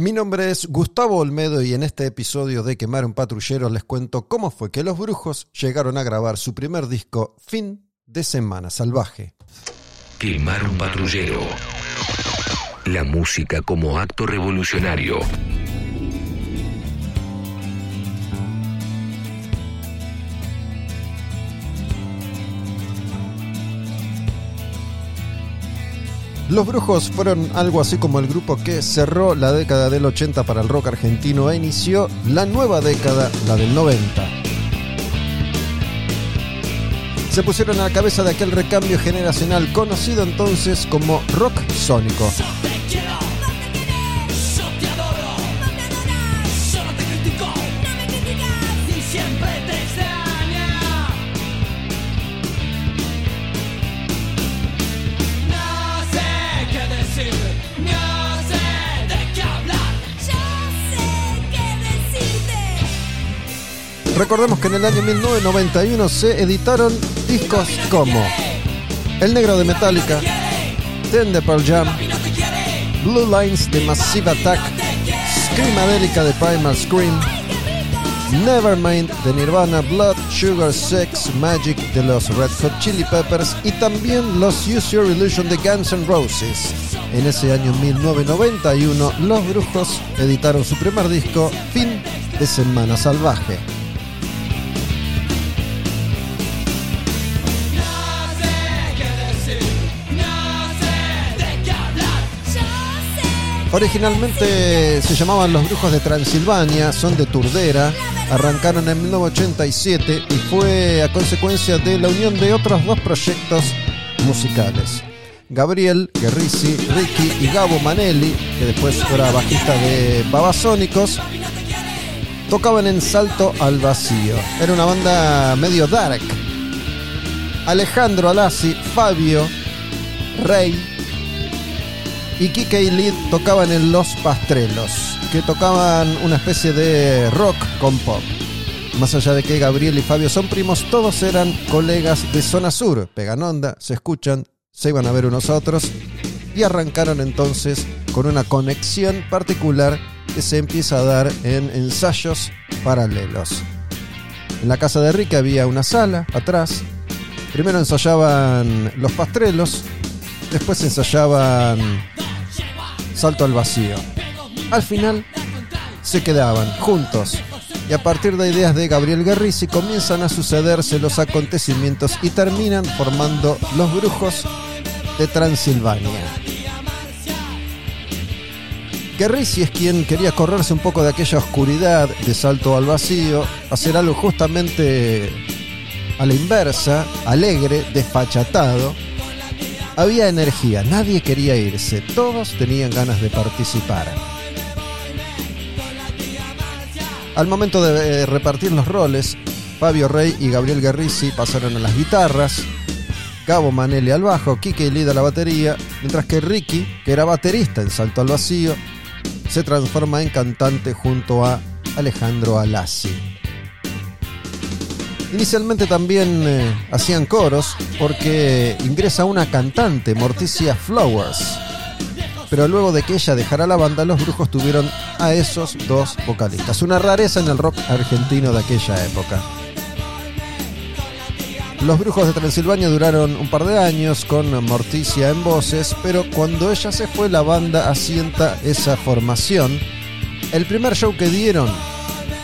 Mi nombre es Gustavo Olmedo y en este episodio de Quemar un patrullero les cuento cómo fue que los brujos llegaron a grabar su primer disco Fin de Semana Salvaje. Quemar un patrullero. La música como acto revolucionario. Los Brujos fueron algo así como el grupo que cerró la década del 80 para el rock argentino e inició la nueva década, la del 90. Se pusieron a la cabeza de aquel recambio generacional conocido entonces como rock sónico. Recordemos que en el año 1991 se editaron discos como El Negro de Metallica, Ten de Pearl Jam, Blue Lines de Massive Attack, Screamadelica de Primal Scream, Nevermind de Nirvana, Blood, Sugar, Sex, Magic de los Red Hot Chili Peppers y también los Use Your Illusion de Guns N' Roses. En ese año 1991, los Brujos editaron su primer disco, Fin de Semana Salvaje. Originalmente se llamaban Los Brujos de Transilvania, son de Turdera, arrancaron en 1987 y fue a consecuencia de la unión de otros dos proyectos musicales. Gabriel Guerrisi, Ricky y Gabo Manelli, que después fuera bajista de Babasónicos, tocaban en Salto al Vacío. Era una banda medio dark. Alejandro Alassi, Fabio, Rey, y Kike y Lid tocaban en Los Pastrelos, que tocaban una especie de rock con pop. Más allá de que Gabriel y Fabio son primos, todos eran colegas de Zona Sur, pegan onda, se escuchan, se iban a ver unos otros y arrancaron entonces con una conexión particular que se empieza a dar en ensayos paralelos. En la casa de Rick había una sala atrás. Primero ensayaban los pastrelos, después ensayaban salto al vacío. Al final se quedaban juntos y a partir de ideas de Gabriel Guerrisi comienzan a sucederse los acontecimientos y terminan formando los brujos de Transilvania. Guerrisi es quien quería correrse un poco de aquella oscuridad de salto al vacío, hacer algo justamente a la inversa, alegre, desfachatado, había energía, nadie quería irse, todos tenían ganas de participar. Al momento de eh, repartir los roles, Fabio Rey y Gabriel Guerrisi pasaron a las guitarras, Gabo Manelli al bajo, Kike Lida a la batería, mientras que Ricky, que era baterista en Salto al Vacío, se transforma en cantante junto a Alejandro Alassi. Inicialmente también eh, hacían coros porque ingresa una cantante, Morticia Flowers. Pero luego de que ella dejara la banda, los brujos tuvieron a esos dos vocalistas. Una rareza en el rock argentino de aquella época. Los brujos de Transilvania duraron un par de años con Morticia en voces, pero cuando ella se fue la banda asienta esa formación. El primer show que dieron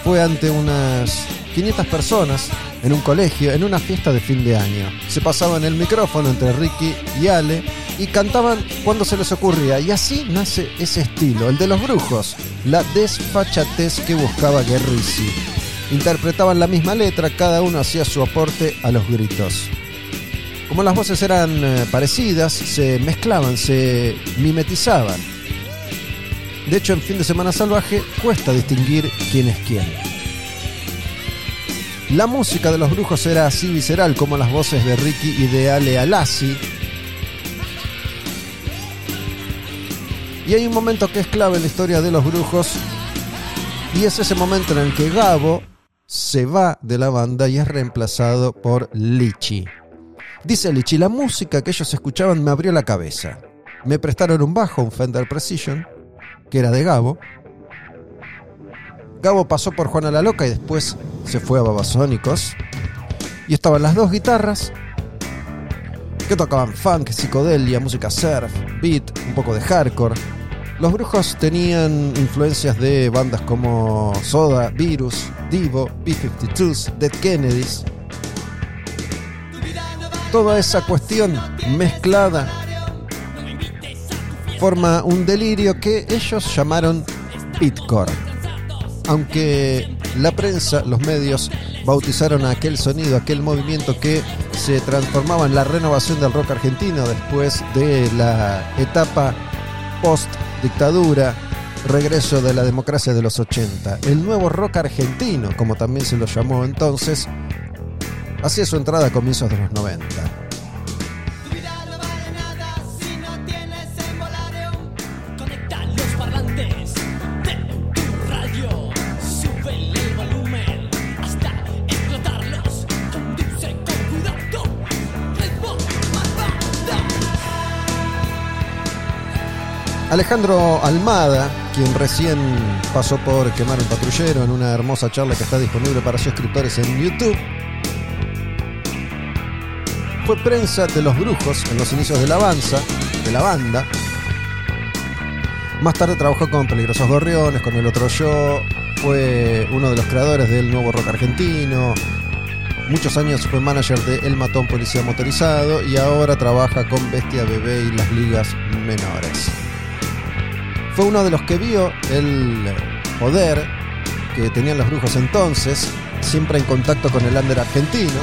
fue ante unas 500 personas en un colegio, en una fiesta de fin de año. Se pasaban el micrófono entre Ricky y Ale y cantaban cuando se les ocurría. Y así nace ese estilo, el de los brujos, la desfachatez que buscaba Guerrisi. Interpretaban la misma letra, cada uno hacía su aporte a los gritos. Como las voces eran eh, parecidas, se mezclaban, se mimetizaban. De hecho, en fin de semana salvaje cuesta distinguir quién es quién. La música de los brujos era así visceral como las voces de Ricky y de Ale Alassi. Y hay un momento que es clave en la historia de los brujos y es ese momento en el que Gabo se va de la banda y es reemplazado por Lichi. Dice Lichi, la música que ellos escuchaban me abrió la cabeza. Me prestaron un bajo, un Fender Precision, que era de Gabo, Gabo pasó por Juana la Loca y después se fue a Babasónicos. Y estaban las dos guitarras que tocaban funk, psicodelia, música surf, beat, un poco de hardcore. Los brujos tenían influencias de bandas como Soda, Virus, Divo, B-52s, Dead Kennedys. Toda esa cuestión mezclada forma un delirio que ellos llamaron pitcore. Aunque la prensa, los medios, bautizaron aquel sonido, aquel movimiento que se transformaba en la renovación del rock argentino después de la etapa post-dictadura, regreso de la democracia de los 80. El nuevo rock argentino, como también se lo llamó entonces, hacía su entrada a comienzos de los 90. Alejandro Almada, quien recién pasó por quemar un patrullero en una hermosa charla que está disponible para suscriptores en YouTube, fue prensa de los brujos en los inicios de la avanza, de la banda. Más tarde trabajó con Peligrosos Gorriones, con El Otro Yo, fue uno de los creadores del nuevo rock argentino. Muchos años fue manager de El Matón Policía Motorizado y ahora trabaja con Bestia Bebé y las ligas menores fue uno de los que vio el poder que tenían los brujos entonces, siempre en contacto con el under argentino.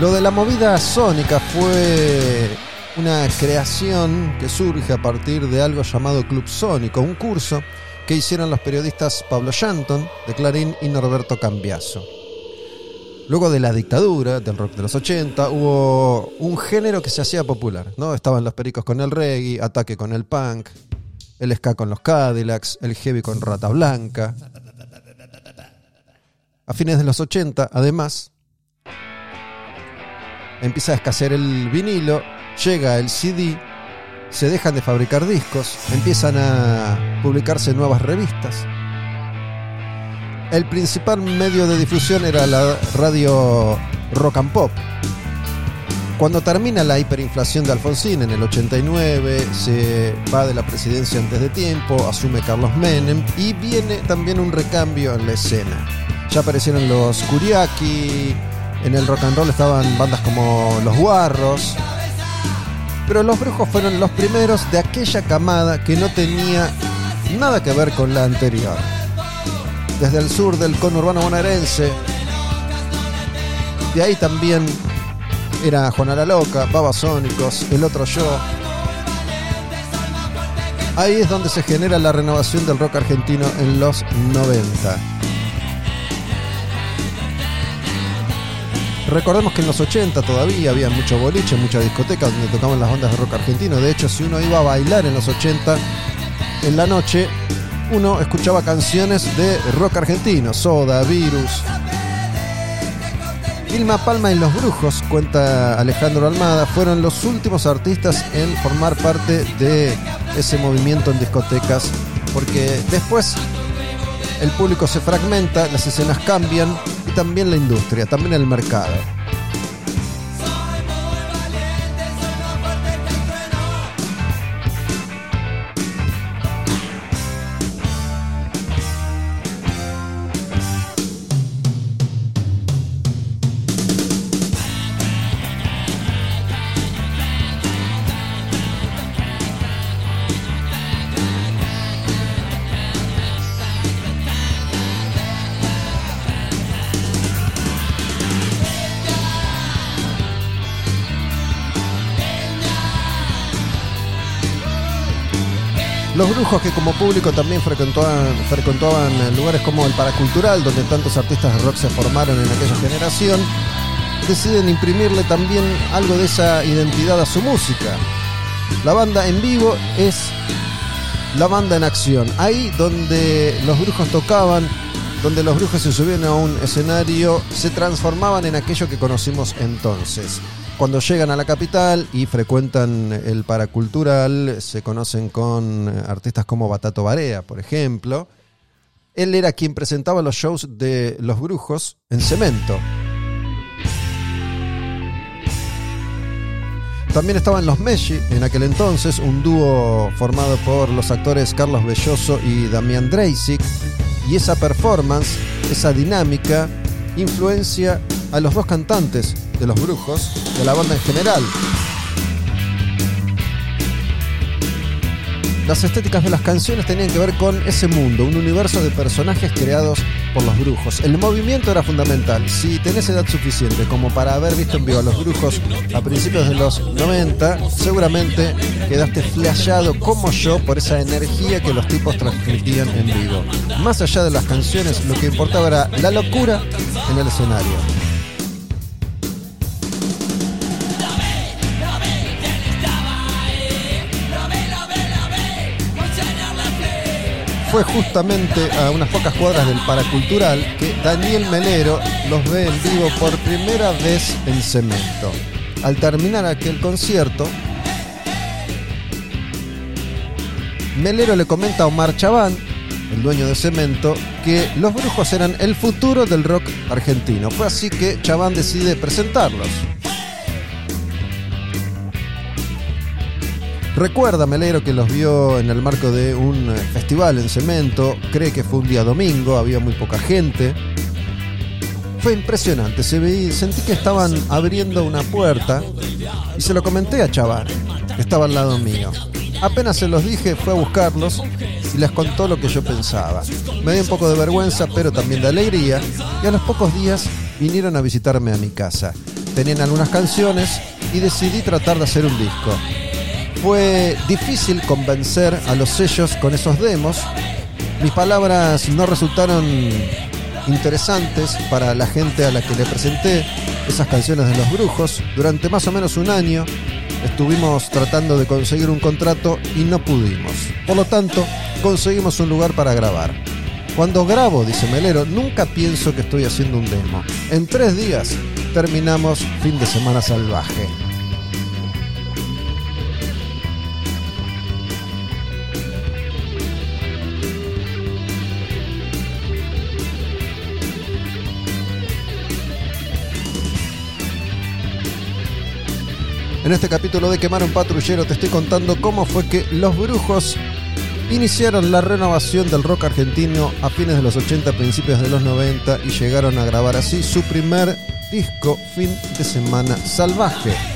Lo de la movida sónica fue una creación que surge a partir de algo llamado Club Sónico, un curso que hicieron los periodistas Pablo Shanton de Clarín y Norberto Cambiaso. Luego de la dictadura del rock de los 80 hubo un género que se hacía popular, ¿no? Estaban los pericos con el reggae, ataque con el punk, el ska con los Cadillacs, el heavy con Rata Blanca. A fines de los 80, además, empieza a escasear el vinilo, llega el CD, se dejan de fabricar discos, empiezan a publicarse nuevas revistas el principal medio de difusión era la radio rock and pop. Cuando termina la hiperinflación de Alfonsín en el 89, se va de la presidencia antes de tiempo, asume Carlos Menem y viene también un recambio en la escena. Ya aparecieron los Kuriaki, en el rock and roll estaban bandas como Los Guarros, pero los Brujos fueron los primeros de aquella camada que no tenía nada que ver con la anterior desde el sur del conurbano bonaerense. De ahí también era Juana la Loca, Babasónicos, El Otro Yo. Ahí es donde se genera la renovación del rock argentino en los 90. Recordemos que en los 80 todavía había mucho boliche, mucha discoteca donde tocaban las bandas de rock argentino. De hecho, si uno iba a bailar en los 80, en la noche uno escuchaba canciones de rock argentino, Soda, Virus. Vilma Palma y Los Brujos, cuenta Alejandro Almada, fueron los últimos artistas en formar parte de ese movimiento en discotecas, porque después el público se fragmenta, las escenas cambian y también la industria, también el mercado. Los brujos que como público también frecuentaban, lugares como el Paracultural, donde tantos artistas de rock se formaron en aquella generación, deciden imprimirle también algo de esa identidad a su música. La banda en vivo es la banda en acción. Ahí donde los brujos tocaban, donde los brujos se subían a un escenario, se transformaban en aquello que conocimos entonces. Cuando llegan a la capital y frecuentan el paracultural, se conocen con artistas como Batato Barea, por ejemplo. Él era quien presentaba los shows de Los Brujos en cemento. También estaban los Messi en aquel entonces, un dúo formado por los actores Carlos Belloso y Damián Dreisig. Y esa performance, esa dinámica, influencia a los dos cantantes de los brujos, de la banda en general. Las estéticas de las canciones tenían que ver con ese mundo, un universo de personajes creados por los brujos. El movimiento era fundamental. Si tenés edad suficiente como para haber visto en vivo a los brujos a principios de los 90, seguramente quedaste flashado como yo por esa energía que los tipos transmitían en vivo. Más allá de las canciones, lo que importaba era la locura en el escenario. Fue justamente a unas pocas cuadras del Paracultural que Daniel Melero los ve en vivo por primera vez en cemento. Al terminar aquel concierto, Melero le comenta a Omar Chaván, el dueño de Cemento, que los brujos eran el futuro del rock argentino. Fue así que Chaván decide presentarlos. Recuerda Melero que los vio en el marco de un eh, festival en cemento, cree que fue un día domingo, había muy poca gente. Fue impresionante, se veía, sentí que estaban abriendo una puerta y se lo comenté a Chavar, que estaba al lado mío. Apenas se los dije, fue a buscarlos y les contó lo que yo pensaba. Me dio un poco de vergüenza, pero también de alegría, y a los pocos días vinieron a visitarme a mi casa. Tenían algunas canciones y decidí tratar de hacer un disco fue difícil convencer a los sellos con esos demos. Mis palabras no resultaron interesantes para la gente a la que le presenté esas canciones de los brujos. Durante más o menos un año estuvimos tratando de conseguir un contrato y no pudimos. Por lo tanto, conseguimos un lugar para grabar. Cuando grabo, dice Melero, nunca pienso que estoy haciendo un demo. En tres días terminamos fin de semana salvaje. En este capítulo de Quemar un Patrullero te estoy contando cómo fue que los brujos iniciaron la renovación del rock argentino a fines de los 80, principios de los 90 y llegaron a grabar así su primer disco Fin de Semana Salvaje.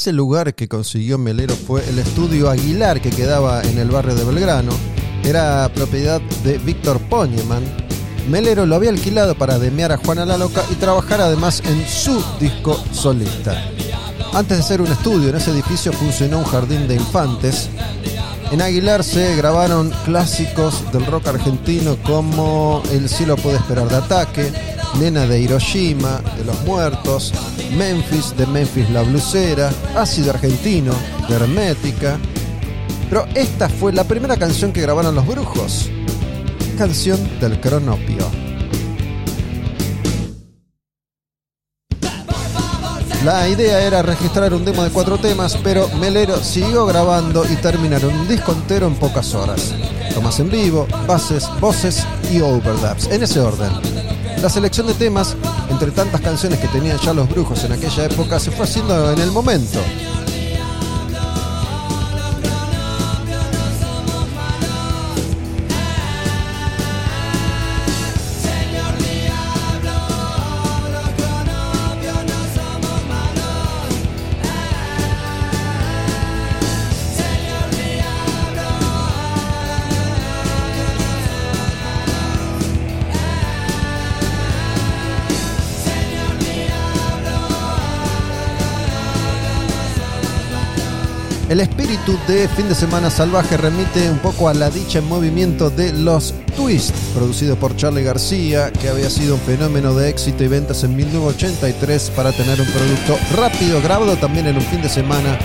Ese lugar que consiguió Melero fue el estudio Aguilar que quedaba en el barrio de Belgrano. Era propiedad de Víctor Poñeman. Melero lo había alquilado para demear a Juana la Loca y trabajar además en su disco solista. Antes de ser un estudio, en ese edificio funcionó un jardín de infantes. En Aguilar se grabaron clásicos del rock argentino como El cielo puede esperar de ataque, Nena de Hiroshima, de los muertos, Memphis, de Memphis la blusera, Ácido Argentino, de Hermética. Pero esta fue la primera canción que grabaron los brujos. Canción del cronopio. La idea era registrar un demo de cuatro temas, pero Melero siguió grabando y terminaron un disco entero en pocas horas. Tomas en vivo, bases, voces y overdubs, en ese orden. La selección de temas, entre tantas canciones que tenían ya los brujos en aquella época, se fue haciendo en el momento. El espíritu de Fin de Semana Salvaje remite un poco a la dicha en movimiento de Los Twist, producido por Charlie García, que había sido un fenómeno de éxito y ventas en 1983 para tener un producto rápido, grabado también en un fin de semana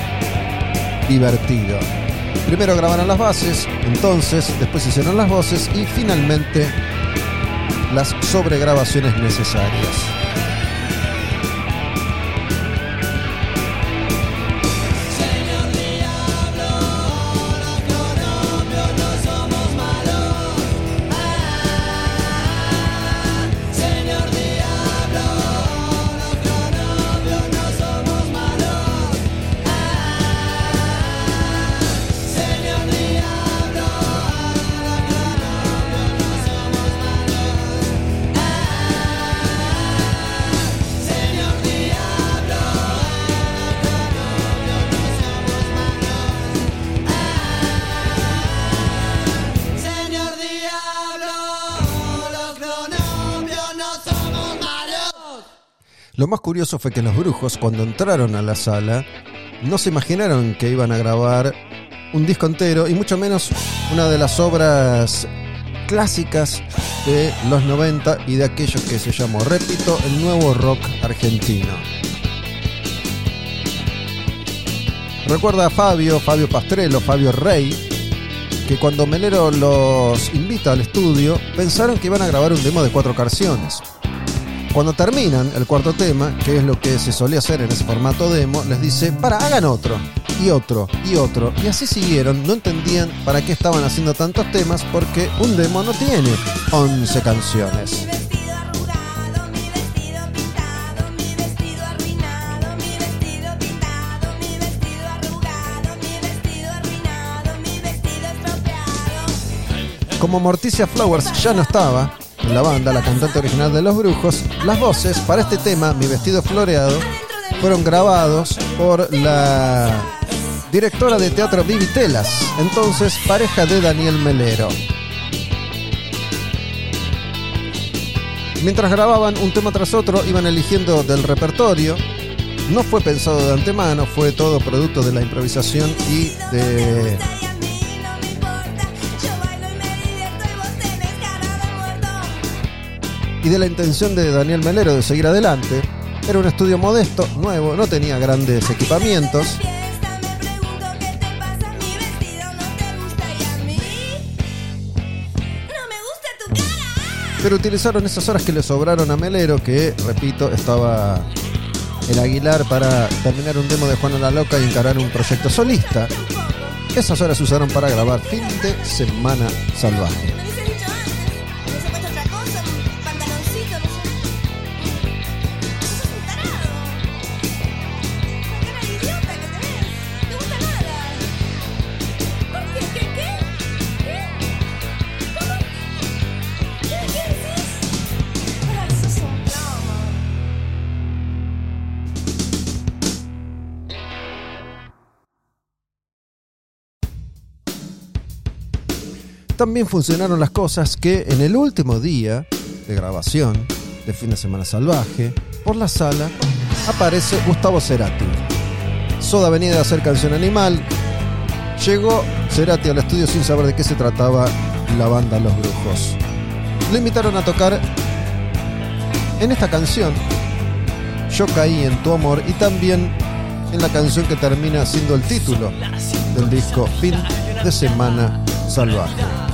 divertido. Primero grabaron las bases, entonces después hicieron las voces y finalmente las sobregrabaciones necesarias. Lo más curioso fue que los brujos, cuando entraron a la sala, no se imaginaron que iban a grabar un disco entero y mucho menos una de las obras clásicas de los 90 y de aquellos que se llamó, repito, el nuevo rock argentino. Recuerda a Fabio, Fabio Pastrello, Fabio Rey, que cuando Melero los invita al estudio, pensaron que iban a grabar un demo de cuatro canciones. Cuando terminan el cuarto tema, que es lo que se solía hacer en ese formato demo, les dice, para, hagan otro, y otro, y otro. Y así siguieron, no entendían para qué estaban haciendo tantos temas, porque un demo no tiene 11 canciones. Como Morticia Flowers ya no estaba, la banda, la cantante original de Los Brujos, las voces para este tema, Mi vestido floreado, fueron grabados por la directora de teatro Vivi Telas, entonces pareja de Daniel Melero. Mientras grababan un tema tras otro, iban eligiendo del repertorio. No fue pensado de antemano, fue todo producto de la improvisación y de y de la intención de Daniel Melero de seguir adelante. Era un estudio modesto, nuevo, no tenía grandes equipamientos. Pero utilizaron esas horas que le sobraron a Melero, que, repito, estaba en Aguilar para terminar un demo de Juan la Loca y encarar un proyecto solista. Esas horas se usaron para grabar Fin de Semana Salvaje. También funcionaron las cosas que en el último día de grabación de Fin de Semana Salvaje, por la sala, aparece Gustavo Cerati. Soda venía de hacer canción animal. Llegó Cerati al estudio sin saber de qué se trataba la banda Los Brujos. Lo invitaron a tocar en esta canción, Yo caí en tu amor, y también en la canción que termina siendo el título del disco Fin de Semana Salvaje.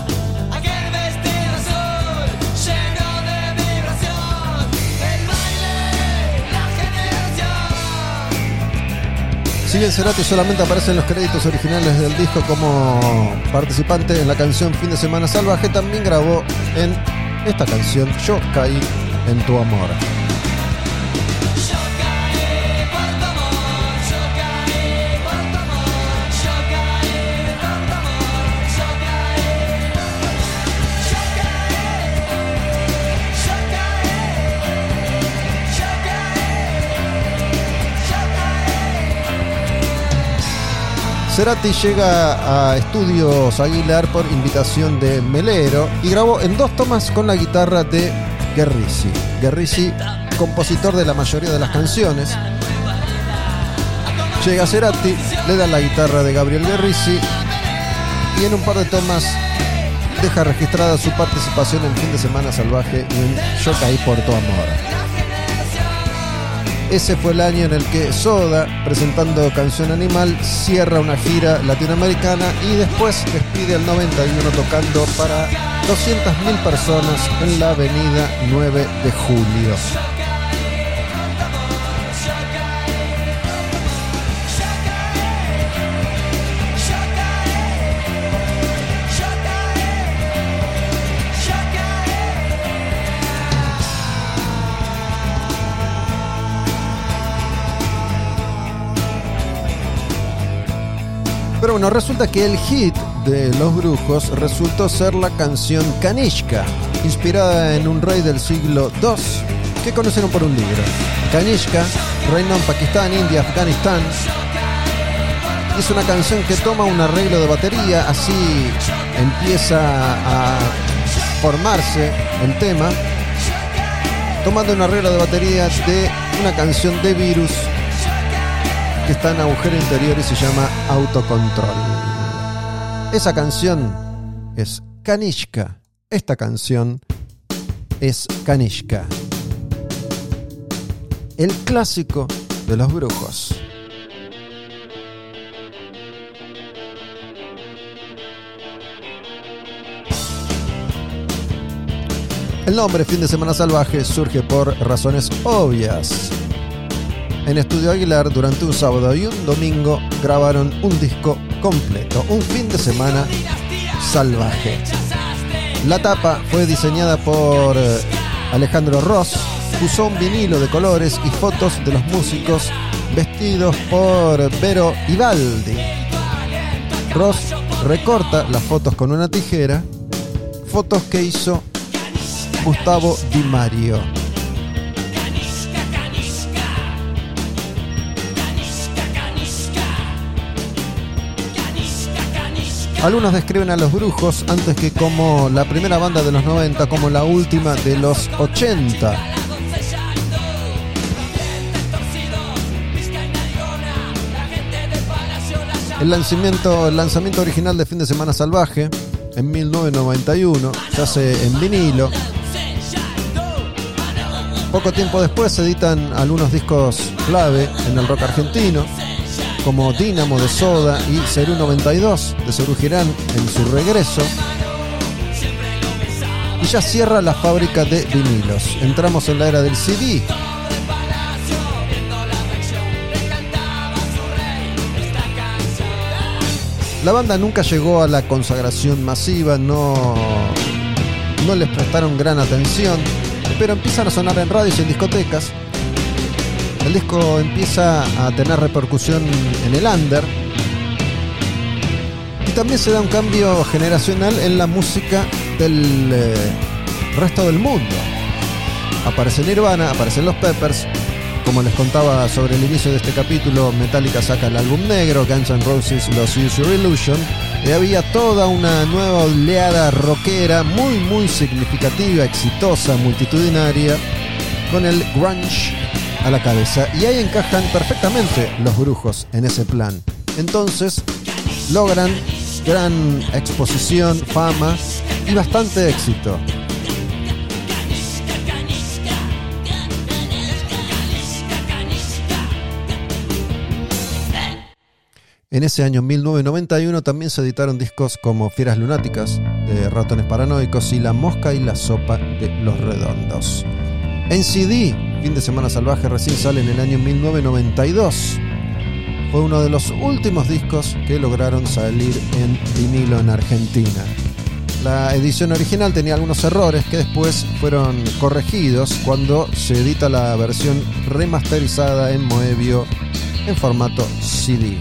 Si bien Cerati solamente aparece en los créditos originales del disco como participante en la canción Fin de Semana Salvaje, también grabó en esta canción Yo caí en tu amor. Cerati llega a Estudios Aguilar por invitación de Melero y grabó en dos tomas con la guitarra de Guerrisi. Guerrisi, compositor de la mayoría de las canciones. Llega Cerati, le da la guitarra de Gabriel Guerrisi y en un par de tomas deja registrada su participación en Fin de Semana Salvaje y en Yo caí por tu amor. Ese fue el año en el que Soda, presentando Canción Animal, cierra una gira latinoamericana y después despide al 91 tocando para 200.000 personas en la avenida 9 de Julio. Pero bueno, resulta que el hit de Los Brujos resultó ser la canción Kanishka, inspirada en un rey del siglo II que conocieron por un libro. Kanishka reinó en Pakistán, India, Afganistán. Es una canción que toma un arreglo de batería, así empieza a formarse el tema, tomando un arreglo de batería de una canción de Virus está en agujero interior y se llama Autocontrol. Esa canción es Kanishka. Esta canción es Kanishka. El clásico de los brujos. El nombre Fin de Semana Salvaje surge por razones obvias. En Estudio Aguilar, durante un sábado y un domingo, grabaron un disco completo, un fin de semana salvaje. La tapa fue diseñada por eh, Alejandro Ross, usó un vinilo de colores y fotos de los músicos vestidos por Vero Ivaldi. Ross recorta las fotos con una tijera, fotos que hizo Gustavo Di Mario. Algunos describen a los brujos antes que como la primera banda de los 90, como la última de los 80. El lanzamiento, el lanzamiento original de Fin de Semana Salvaje en 1991 se hace en vinilo. Poco tiempo después se editan algunos discos clave en el rock argentino como Dínamo de Soda y Cerú 92 de Cerú Girán en su regreso. Y ya cierra la fábrica de vinilos. Entramos en la era del CD. La banda nunca llegó a la consagración masiva, no, no les prestaron gran atención, pero empiezan a sonar en radios y en discotecas el disco empieza a tener repercusión en el under. Y también se da un cambio generacional en la música del eh, resto del mundo. Aparece Nirvana, aparecen los Peppers. Como les contaba sobre el inicio de este capítulo, Metallica saca el álbum negro, Guns N' Roses los Use Your Illusion. Y había toda una nueva oleada rockera muy muy significativa, exitosa, multitudinaria, con el grunge a la cabeza y ahí encajan perfectamente los brujos en ese plan. Entonces logran gran exposición, fama y bastante éxito. En ese año 1991 también se editaron discos como Fieras Lunáticas, de Ratones Paranoicos y La Mosca y la Sopa de los Redondos. En CD, Fin de Semana Salvaje recién sale en el año 1992. Fue uno de los últimos discos que lograron salir en vinilo en Argentina. La edición original tenía algunos errores que después fueron corregidos cuando se edita la versión remasterizada en Moebio en formato CD.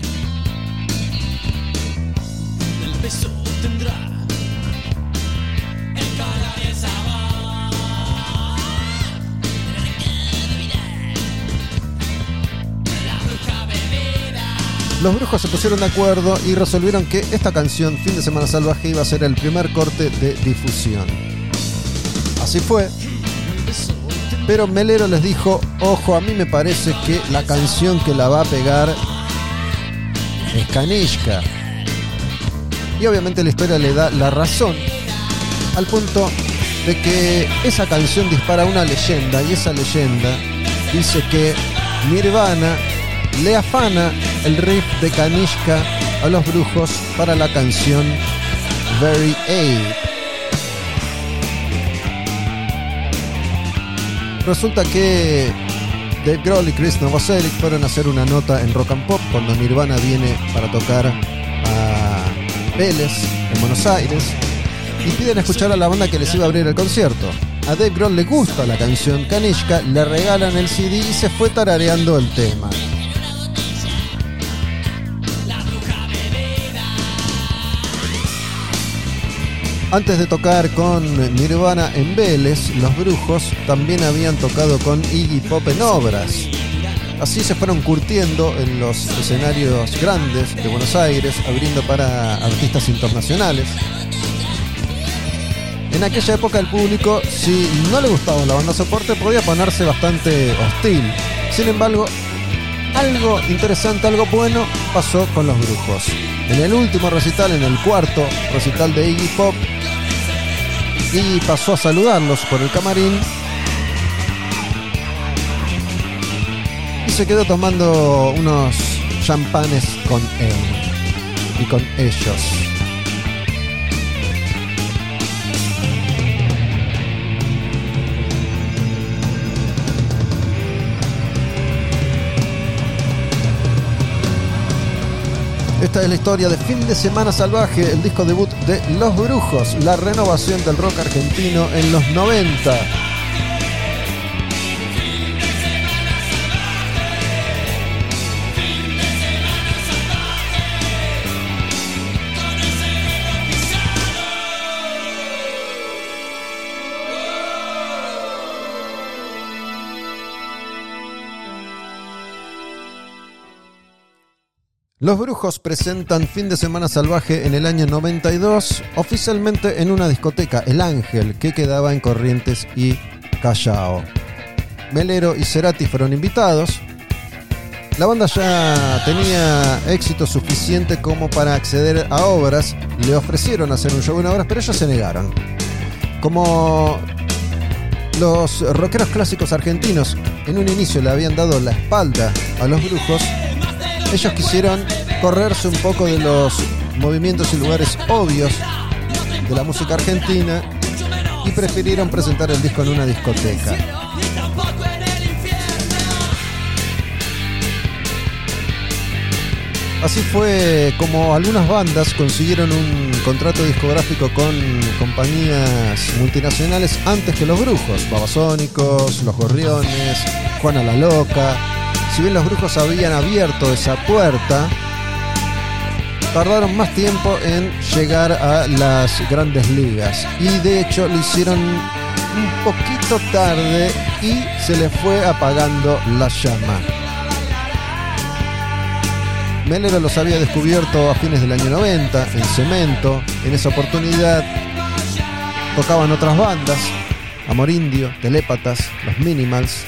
Los brujos se pusieron de acuerdo y resolvieron que esta canción, Fin de Semana Salvaje, iba a ser el primer corte de difusión. Así fue. Pero Melero les dijo, ojo, a mí me parece que la canción que la va a pegar es Kanishka. Y obviamente la historia le da la razón al punto de que esa canción dispara una leyenda y esa leyenda dice que Nirvana le afana el riff de Kanishka a los brujos para la canción Very Ape. Resulta que Dave Grohl y Chris Novoselic fueron a hacer una nota en Rock and Pop cuando Nirvana viene para tocar a Vélez en Buenos Aires y piden escuchar a la banda que les iba a abrir el concierto. A Dave Grohl le gusta la canción Kanishka, le regalan el CD y se fue tarareando el tema. Antes de tocar con Nirvana en Vélez, los brujos también habían tocado con Iggy Pop en obras. Así se fueron curtiendo en los escenarios grandes de Buenos Aires, abriendo para artistas internacionales. En aquella época el público, si no le gustaba la banda soporte, podía ponerse bastante hostil. Sin embargo, algo interesante, algo bueno pasó con los brujos. En el último recital, en el cuarto recital de Iggy Pop, y pasó a saludarlos por el camarín y se quedó tomando unos champanes con él y con ellos. Esta es la historia de Fin de Semana Salvaje, el disco debut de Los Brujos, la renovación del rock argentino en los 90. Los Brujos presentan Fin de Semana Salvaje en el año 92, oficialmente en una discoteca, El Ángel, que quedaba en Corrientes y Callao. Melero y Cerati fueron invitados. La banda ya tenía éxito suficiente como para acceder a obras. Le ofrecieron hacer un show en obras, pero ellos se negaron. Como los rockeros clásicos argentinos en un inicio le habían dado la espalda a los brujos, ellos quisieron correrse un poco de los movimientos y lugares obvios de la música argentina y prefirieron presentar el disco en una discoteca. Así fue como algunas bandas consiguieron un contrato discográfico con compañías multinacionales antes que los brujos, Babasónicos, Los Gorriones, Juana la Loca, si bien los brujos habían abierto esa puerta, tardaron más tiempo en llegar a las grandes ligas. Y de hecho lo hicieron un poquito tarde y se les fue apagando la llama. Melero los había descubierto a fines del año 90 en Cemento. En esa oportunidad tocaban otras bandas, Amor Indio, Telépatas, Los Minimals,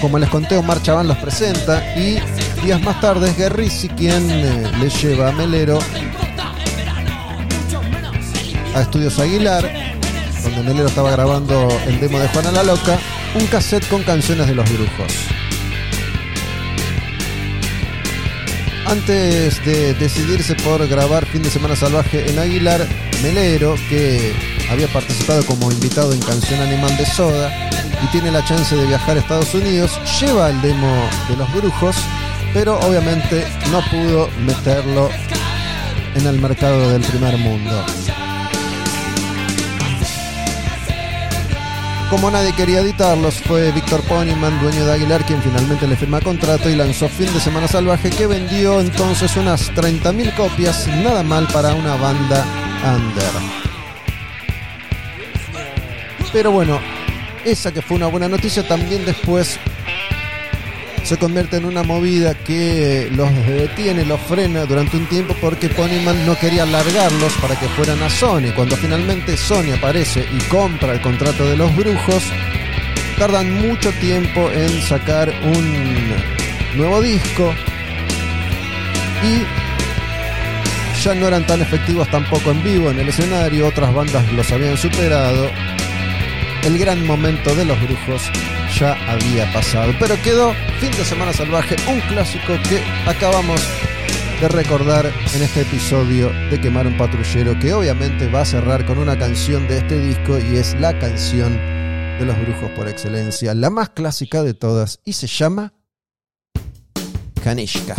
como les conté, Omar Chaván los presenta y días más tarde es Guerrisi quien eh, le lleva a Melero a Estudios Aguilar, donde Melero estaba grabando el demo de Juana la Loca, un cassette con canciones de los brujos. Antes de decidirse por grabar Fin de Semana Salvaje en Aguilar, Melero, que había participado como invitado en Canción Animal de Soda, y tiene la chance de viajar a Estados Unidos, lleva el demo de los brujos, pero obviamente no pudo meterlo en el mercado del primer mundo. Como nadie quería editarlos, fue Víctor Ponyman, dueño de Aguilar, quien finalmente le firma contrato y lanzó Fin de Semana Salvaje, que vendió entonces unas 30.000 copias, nada mal para una banda under. Pero bueno, esa que fue una buena noticia, también después se convierte en una movida que los detiene, los frena durante un tiempo porque Ponyman no quería largarlos para que fueran a Sony. Cuando finalmente Sony aparece y compra el contrato de los brujos, tardan mucho tiempo en sacar un nuevo disco y ya no eran tan efectivos tampoco en vivo en el escenario, otras bandas los habían superado el gran momento de los brujos ya había pasado. Pero quedó Fin de Semana Salvaje, un clásico que acabamos de recordar en este episodio de Quemar un Patrullero, que obviamente va a cerrar con una canción de este disco y es la canción de los brujos por excelencia, la más clásica de todas y se llama Kanishka.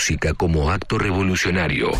música como acto revolucionario.